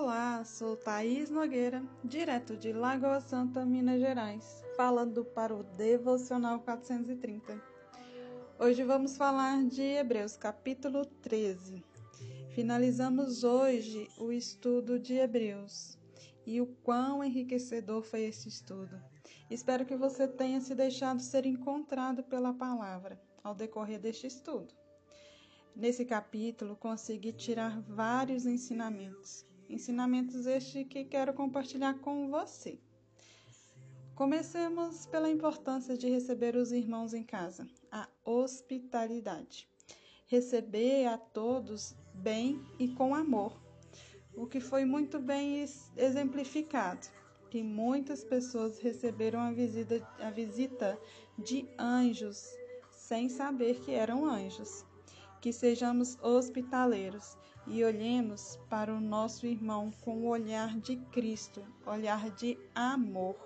Olá, sou Thaís Nogueira, direto de Lagoa Santa, Minas Gerais, falando para o Devocional 430. Hoje vamos falar de Hebreus, capítulo 13. Finalizamos hoje o estudo de Hebreus e o quão enriquecedor foi esse estudo. Espero que você tenha se deixado ser encontrado pela palavra ao decorrer deste estudo. Nesse capítulo, consegui tirar vários ensinamentos Ensinamentos este que quero compartilhar com você. Comecemos pela importância de receber os irmãos em casa, a hospitalidade. Receber a todos bem e com amor, o que foi muito bem exemplificado, que muitas pessoas receberam a visita, a visita de anjos sem saber que eram anjos que sejamos hospitaleiros e olhemos para o nosso irmão com o olhar de Cristo, olhar de amor.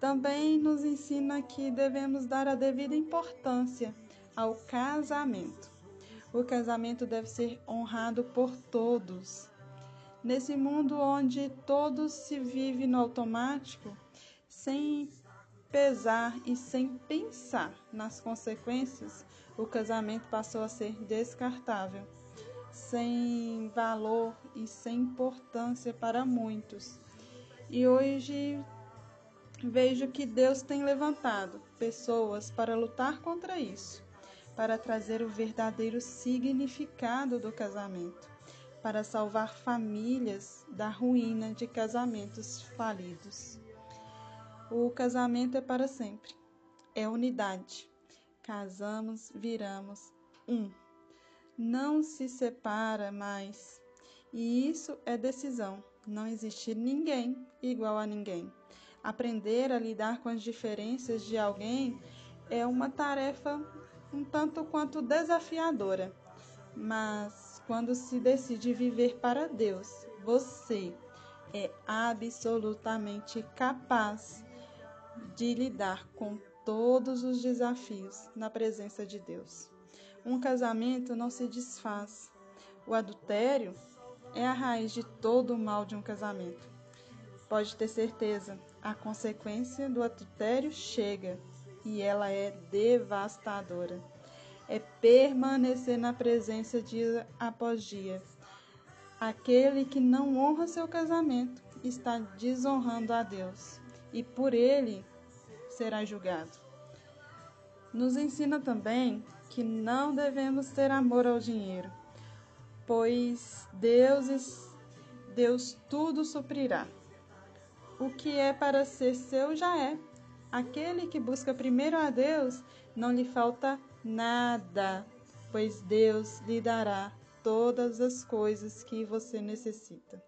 Também nos ensina que devemos dar a devida importância ao casamento. O casamento deve ser honrado por todos. Nesse mundo onde todos se vive no automático, sem pesar e sem pensar nas consequências, o casamento passou a ser descartável, sem valor e sem importância para muitos. E hoje vejo que Deus tem levantado pessoas para lutar contra isso, para trazer o verdadeiro significado do casamento, para salvar famílias da ruína de casamentos falidos. O casamento é para sempre. É unidade. Casamos, viramos um. Não se separa mais. E isso é decisão. Não existe ninguém igual a ninguém. Aprender a lidar com as diferenças de alguém é uma tarefa um tanto quanto desafiadora. Mas quando se decide viver para Deus, você é absolutamente capaz de lidar com todos os desafios na presença de Deus. Um casamento não se desfaz. O adultério é a raiz de todo o mal de um casamento. Pode ter certeza, a consequência do adultério chega e ela é devastadora. É permanecer na presença dia após dia. Aquele que não honra seu casamento está desonrando a Deus e por ele será julgado. Nos ensina também que não devemos ter amor ao dinheiro, pois Deus, Deus tudo suprirá. O que é para ser seu já é. Aquele que busca primeiro a Deus, não lhe falta nada, pois Deus lhe dará todas as coisas que você necessita.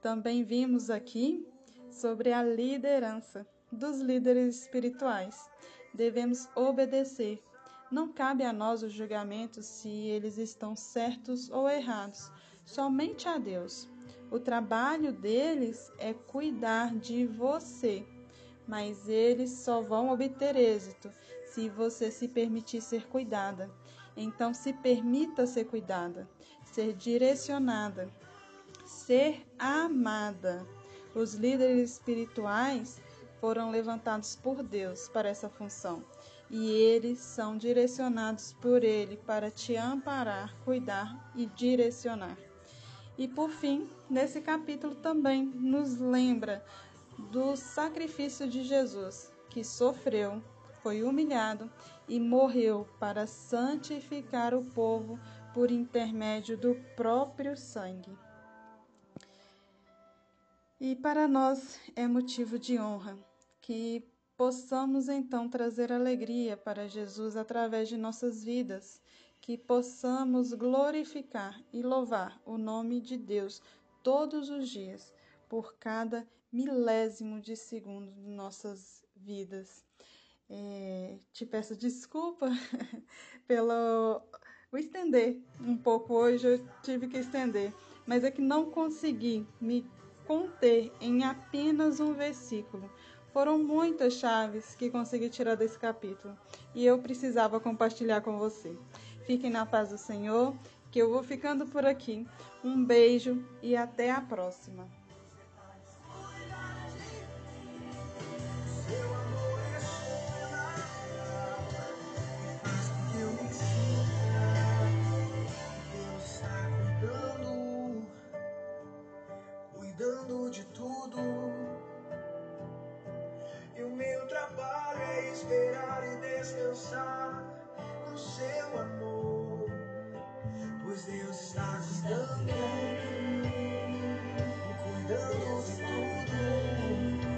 Também vimos aqui sobre a liderança dos líderes espirituais. Devemos obedecer. Não cabe a nós o julgamento se eles estão certos ou errados, somente a Deus. O trabalho deles é cuidar de você, mas eles só vão obter êxito se você se permitir ser cuidada. Então, se permita ser cuidada, ser direcionada, ser amada. Os líderes espirituais foram levantados por Deus para essa função e eles são direcionados por Ele para te amparar, cuidar e direcionar. E por fim, nesse capítulo também nos lembra do sacrifício de Jesus, que sofreu, foi humilhado e morreu para santificar o povo por intermédio do próprio sangue. E para nós é motivo de honra que possamos então trazer alegria para Jesus através de nossas vidas, que possamos glorificar e louvar o nome de Deus todos os dias, por cada milésimo de segundo de nossas vidas. É, te peço desculpa pelo o estender um pouco hoje, eu tive que estender, mas é que não consegui me conter em apenas um versículo. Foram muitas chaves que consegui tirar desse capítulo e eu precisava compartilhar com você. Fiquem na paz do Senhor, que eu vou ficando por aqui. Um beijo e até a próxima.